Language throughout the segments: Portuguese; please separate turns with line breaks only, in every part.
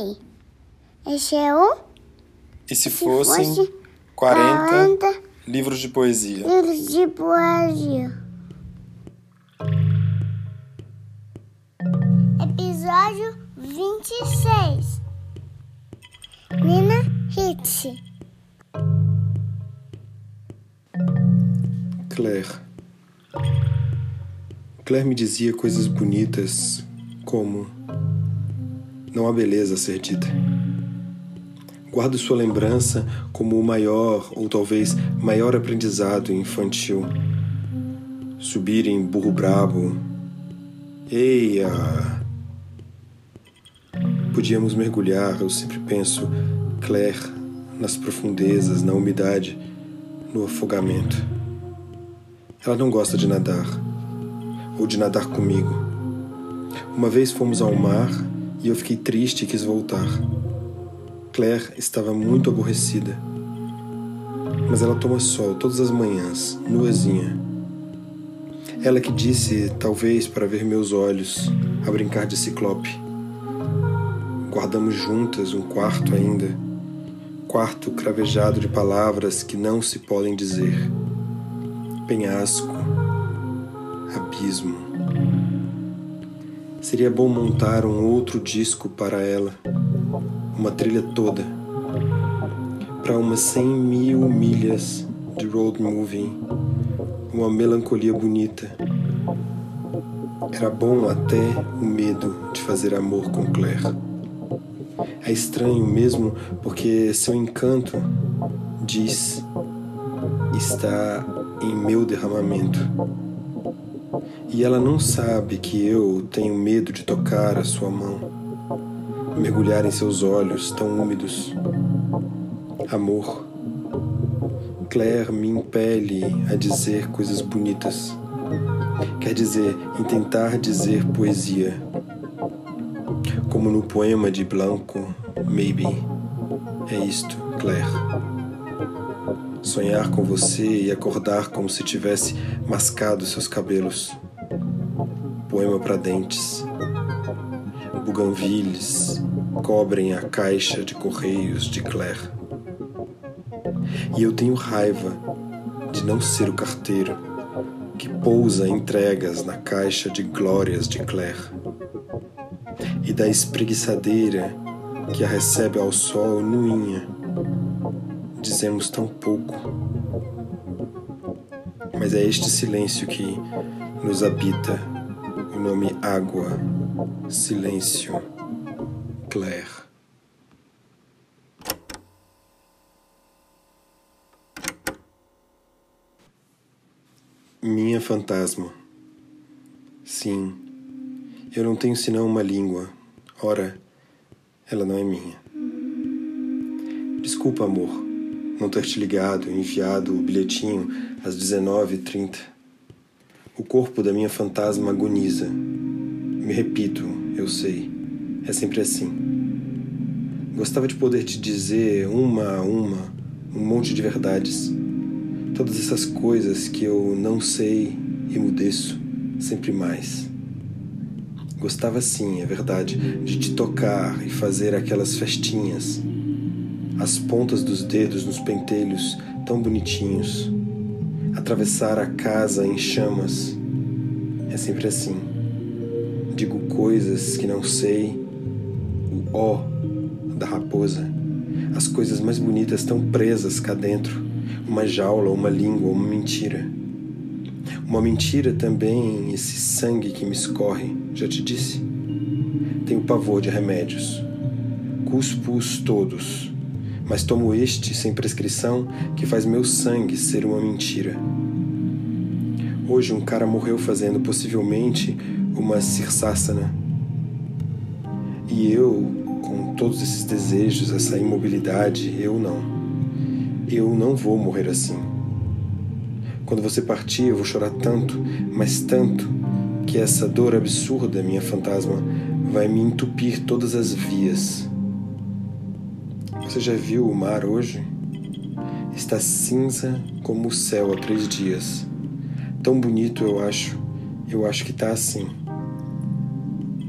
sei. Esse é o
E se
se
fossem
fosse
40
40
livros de poesia?
livros de poesia. Episódio 26 Nina Hitch
Claire. Claire me dizia coisas bonitas, como: Não há beleza a ser dita. Guardo sua lembrança como o maior, ou talvez maior aprendizado infantil. Subir em burro brabo. Eia! Podíamos mergulhar, eu sempre penso, Claire, nas profundezas, na umidade, no afogamento. Ela não gosta de nadar, ou de nadar comigo. Uma vez fomos ao mar e eu fiquei triste e quis voltar. Claire estava muito aborrecida, mas ela toma sol todas as manhãs, nuazinha. Ela que disse, talvez para ver meus olhos, a brincar de ciclope. Guardamos juntas um quarto ainda, quarto cravejado de palavras que não se podem dizer penhasco, abismo. Seria bom montar um outro disco para ela, uma trilha toda, para umas cem mil milhas de road movie, uma melancolia bonita. Era bom até o medo de fazer amor com Claire. É estranho mesmo porque seu encanto, diz, está em meu derramamento. E ela não sabe que eu tenho medo de tocar a sua mão, mergulhar em seus olhos tão úmidos. Amor. Claire me impele a dizer coisas bonitas. Quer dizer, em tentar dizer poesia. Como no poema de Blanco, Maybe. É isto, Claire sonhar com você e acordar como se tivesse mascado seus cabelos. Poema para dentes. Buganvilles cobrem a caixa de correios de Claire. E eu tenho raiva de não ser o carteiro que pousa entregas na caixa de glórias de Claire e da espreguiçadeira que a recebe ao sol nuinha dizemos tão pouco. Mas é este silêncio que nos habita, nome água, silêncio, Claire. Minha fantasma. Sim, eu não tenho senão uma língua. Ora, ela não é minha. Desculpa, amor não ter te ligado, enviado o bilhetinho às 19h30. O corpo da minha fantasma agoniza. Me repito, eu sei. É sempre assim. Gostava de poder te dizer uma a uma um monte de verdades. Todas essas coisas que eu não sei e mudeço sempre mais. Gostava sim, é verdade, de te tocar e fazer aquelas festinhas as pontas dos dedos nos pentelhos tão bonitinhos, atravessar a casa em chamas. É sempre assim. Digo coisas que não sei, o ó da raposa, as coisas mais bonitas tão presas cá dentro, uma jaula, uma língua, uma mentira. Uma mentira também, esse sangue que me escorre, já te disse. Tenho pavor de remédios. Cuspo-os todos mas tomo este sem prescrição que faz meu sangue ser uma mentira. Hoje um cara morreu fazendo possivelmente uma cirsássana. E eu, com todos esses desejos, essa imobilidade, eu não. Eu não vou morrer assim. Quando você partir, eu vou chorar tanto, mas tanto, que essa dor absurda, minha fantasma, vai me entupir todas as vias você já viu o mar hoje? Está cinza como o céu há três dias. Tão bonito eu acho. Eu acho que está assim.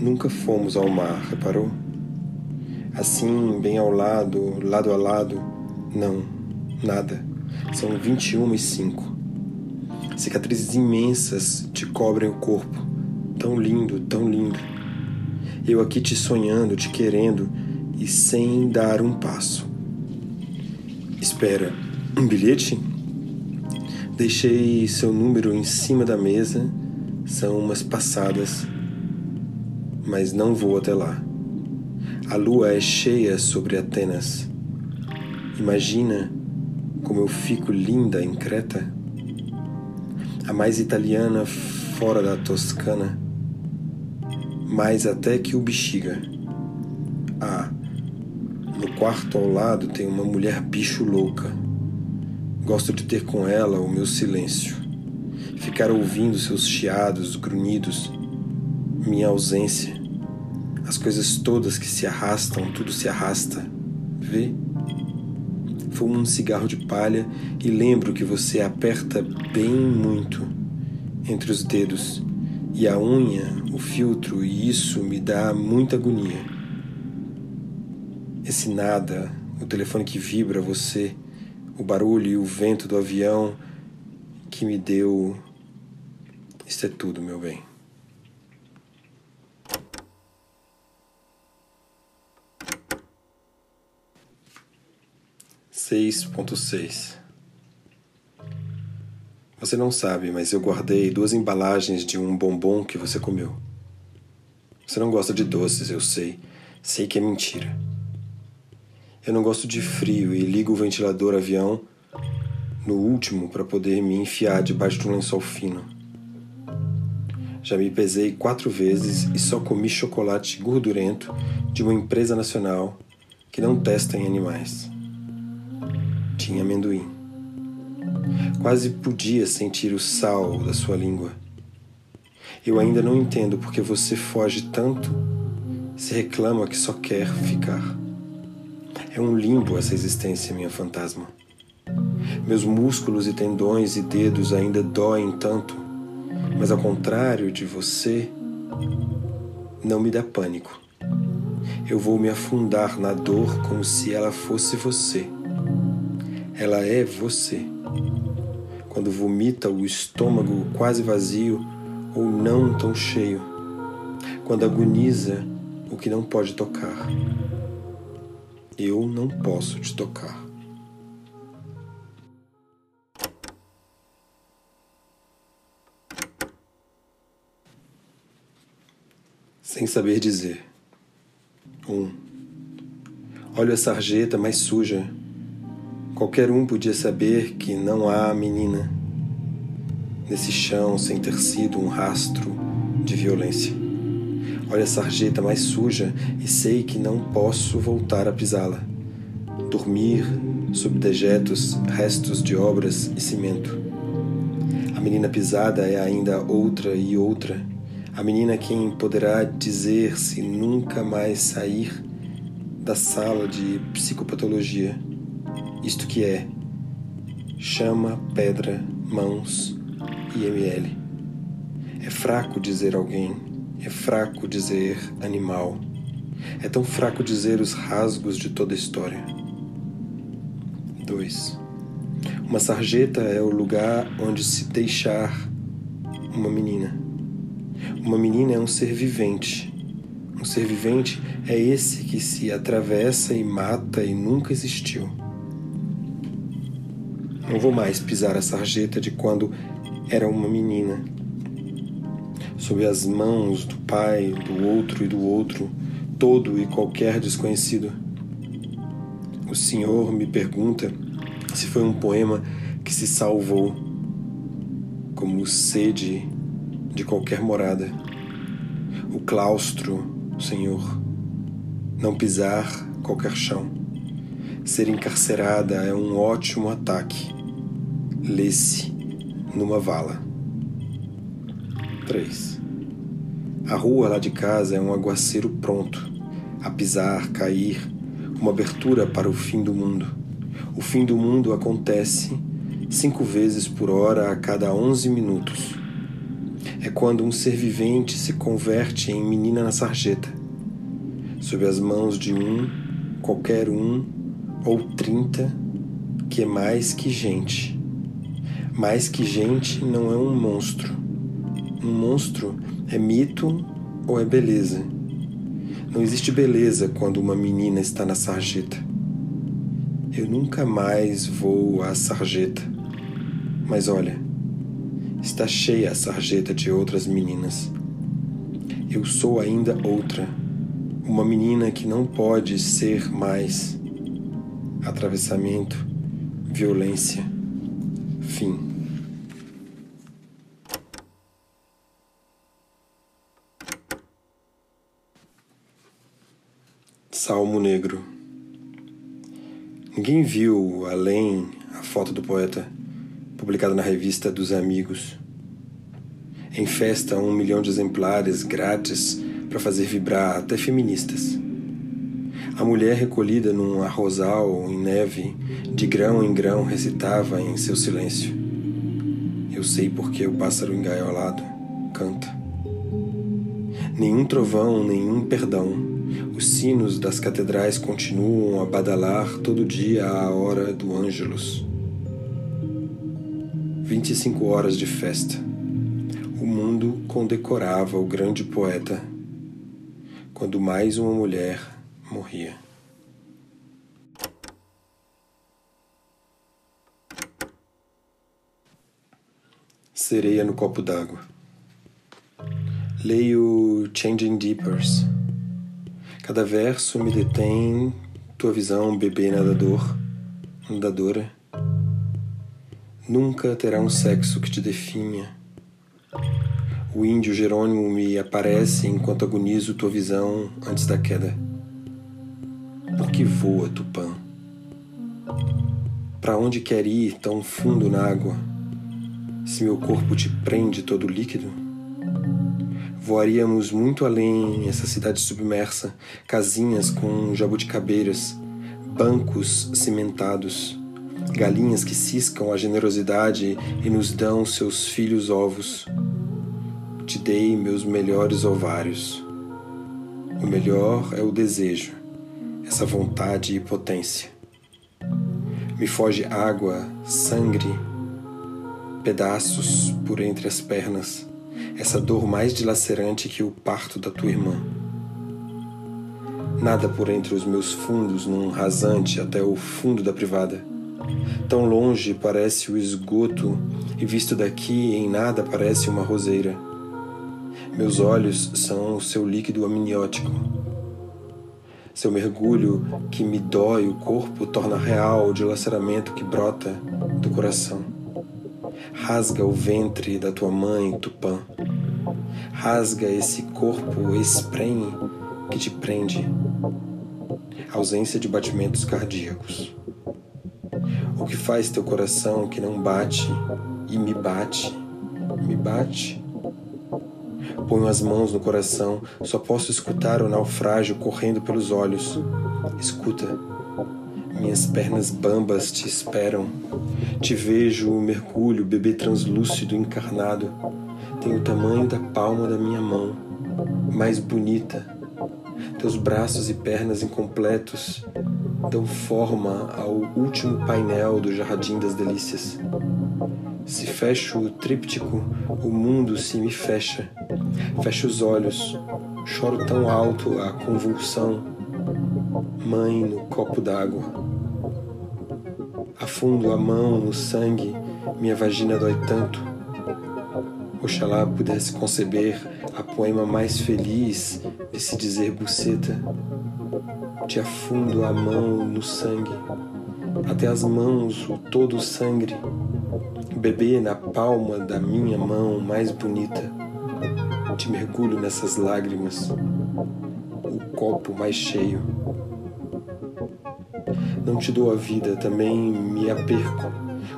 Nunca fomos ao mar, reparou? Assim, bem ao lado, lado a lado. Não, nada. São 21 e 5. Cicatrizes imensas te cobrem o corpo. Tão lindo, tão lindo. Eu aqui te sonhando, te querendo e sem dar um passo. Espera, um bilhete? Deixei seu número em cima da mesa, são umas passadas, mas não vou até lá. A lua é cheia sobre Atenas. Imagina como eu fico linda em Creta. A mais italiana fora da Toscana, mais até que o bexiga. Quarto ao lado tem uma mulher bicho louca Gosto de ter com ela o meu silêncio, ficar ouvindo seus chiados, grunhidos, minha ausência, as coisas todas que se arrastam, tudo se arrasta. Vê? Fumo um cigarro de palha e lembro que você aperta bem muito entre os dedos e a unha, o filtro, e isso me dá muita agonia. Esse nada, o telefone que vibra, você o barulho e o vento do avião que me deu. Isso é tudo, meu bem. Seis ponto seis. Você não sabe, mas eu guardei duas embalagens de um bombom que você comeu. Você não gosta de doces, eu sei. Sei que é mentira. Eu não gosto de frio e ligo o ventilador avião no último para poder me enfiar debaixo de um lençol fino. Já me pesei quatro vezes e só comi chocolate gordurento de uma empresa nacional que não testa em animais. Tinha amendoim. Quase podia sentir o sal da sua língua. Eu ainda não entendo porque você foge tanto, se reclama que só quer ficar. É um limbo essa existência, minha fantasma. Meus músculos e tendões e dedos ainda doem tanto, mas ao contrário de você, não me dá pânico. Eu vou me afundar na dor como se ela fosse você. Ela é você. Quando vomita o estômago quase vazio ou não tão cheio. Quando agoniza o que não pode tocar. Eu não posso te tocar. Sem saber dizer. Um. Olho a sarjeta mais suja. Qualquer um podia saber que não há menina nesse chão sem ter sido um rastro de violência. Olha a sarjeta mais suja e sei que não posso voltar a pisá-la. Dormir sob dejetos, restos de obras e cimento. A menina pisada é ainda outra e outra. A menina quem poderá dizer se nunca mais sair da sala de psicopatologia. Isto que é chama, pedra, mãos e ml. É fraco dizer alguém é fraco dizer animal. É tão fraco dizer os rasgos de toda a história. 2. Uma sarjeta é o lugar onde se deixar uma menina. Uma menina é um ser vivente. Um ser vivente é esse que se atravessa e mata e nunca existiu. Não vou mais pisar a sarjeta de quando era uma menina sob as mãos do pai, do outro e do outro, todo e qualquer desconhecido. O Senhor me pergunta se foi um poema que se salvou, como sede de qualquer morada. O claustro, Senhor, não pisar qualquer chão. Ser encarcerada é um ótimo ataque. Lê-se numa vala. 3. A rua lá de casa é um aguaceiro pronto, a pisar, cair, uma abertura para o fim do mundo. O fim do mundo acontece cinco vezes por hora a cada onze minutos. É quando um ser vivente se converte em menina na sarjeta, sob as mãos de um qualquer um ou trinta que é mais que gente. Mais que gente não é um monstro. Um monstro é mito ou é beleza. Não existe beleza quando uma menina está na sarjeta. Eu nunca mais vou à sarjeta. Mas olha, está cheia a sarjeta de outras meninas. Eu sou ainda outra, uma menina que não pode ser mais. Atravessamento, violência, fim. Salmo Negro. Ninguém viu além a foto do poeta, publicada na revista dos Amigos. Em festa, um milhão de exemplares grátis para fazer vibrar até feministas. A mulher recolhida num arrozal em neve, de grão em grão, recitava em seu silêncio. Eu sei porque o pássaro engaiolado canta. Nenhum trovão, nenhum perdão os sinos das catedrais continuam a badalar todo dia à hora do Ângelus. 25 horas de festa. O mundo condecorava o grande poeta quando mais uma mulher morria. Sereia no copo d'água. Leio Changing Deepers Cada verso me detém tua visão, bebê nadador, nadadora. Nunca terá um sexo que te definha. O índio Jerônimo me aparece enquanto agonizo tua visão antes da queda. Por que voa, Tupã? Para onde quer ir tão fundo na água, se meu corpo te prende todo líquido? Voaríamos muito além essa cidade submersa, casinhas com jabuticabeiras, bancos cimentados, galinhas que ciscam a generosidade e nos dão seus filhos ovos. Te dei meus melhores ovários. O melhor é o desejo, essa vontade e potência. Me foge água, sangue, pedaços por entre as pernas essa dor mais dilacerante que o parto da tua irmã. Nada por entre os meus fundos num rasante até o fundo da privada. Tão longe parece o esgoto, e visto daqui em nada parece uma roseira. Meus olhos são o seu líquido amniótico. Seu mergulho que me dói o corpo torna real o dilaceramento que brota do coração. Rasga o ventre da tua mãe, Tupã. Rasga esse corpo esprenhe que te prende. Ausência de batimentos cardíacos. O que faz teu coração que não bate e me bate, me bate? Ponho as mãos no coração, só posso escutar o naufrágio correndo pelos olhos. Escuta minhas pernas bambas te esperam. Te vejo o mergulho, bebê translúcido encarnado. Tem o tamanho da palma da minha mão, mais bonita. Teus braços e pernas incompletos dão forma ao último painel do Jardim das Delícias. Se fecho o tríptico, o mundo se me fecha. Fecho os olhos, choro tão alto a convulsão. Mãe no copo d'água. Afundo a mão no sangue, minha vagina dói tanto. Oxalá pudesse conceber a poema mais feliz de se dizer buceta. Te afundo a mão no sangue, até as mãos o todo sangue, bebê na palma da minha mão mais bonita. Te mergulho nessas lágrimas, o copo mais cheio. Não te dou a vida, também me aperco.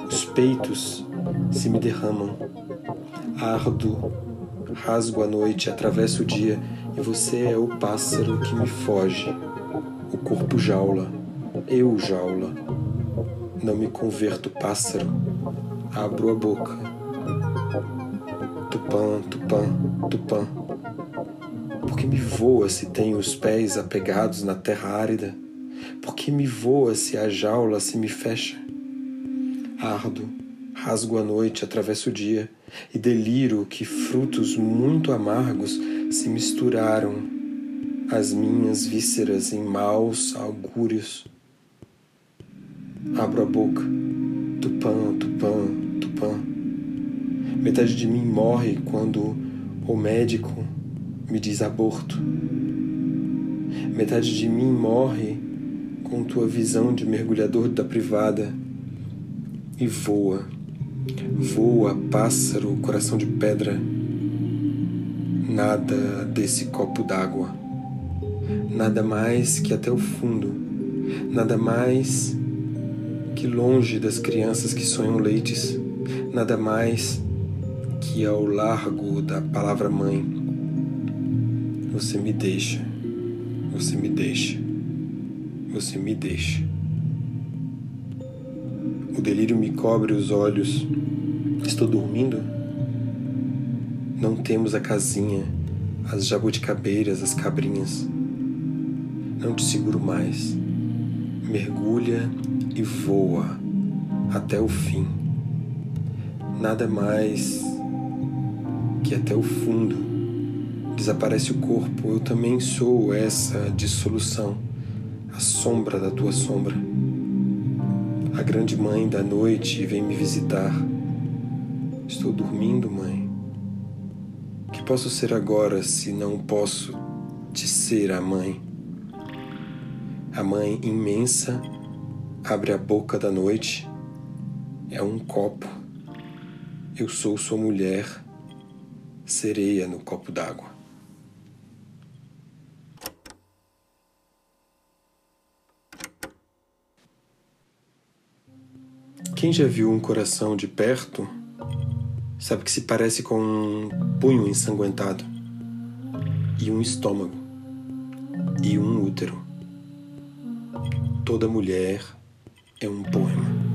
Os peitos se me derramam. Ardo, rasgo a noite, atravesso o dia, e você é o pássaro que me foge. O corpo jaula, eu jaula. Não me converto pássaro, abro a boca. Tupã, tupã, tupã. Por que me voa se tenho os pés apegados na terra árida? Porque me voa se a jaula se me fecha. Ardo, rasgo a noite, atravesso o dia e deliro que frutos muito amargos se misturaram às minhas vísceras em maus augúrios. Abro a boca, tupã, tupã, tupã. Metade de mim morre quando o médico me diz aborto. Metade de mim morre com tua visão de mergulhador da privada. E voa, voa, pássaro, coração de pedra. Nada desse copo d'água, nada mais que até o fundo, nada mais que longe das crianças que sonham leites, nada mais que ao largo da palavra mãe. Você me deixa, você me deixa, você me deixa. O delírio me cobre os olhos. Estou dormindo? Não temos a casinha, as jabuticabeiras, as cabrinhas. Não te seguro mais. Mergulha e voa até o fim. Nada mais que até o fundo. Desaparece o corpo, eu também sou essa dissolução, a sombra da tua sombra. A grande mãe da noite vem me visitar. Estou dormindo, mãe. Que posso ser agora se não posso te ser a mãe? A mãe imensa abre a boca da noite. É um copo. Eu sou sua mulher, sereia no copo d'água. Quem já viu um coração de perto sabe que se parece com um punho ensanguentado, e um estômago, e um útero. Toda mulher é um poema.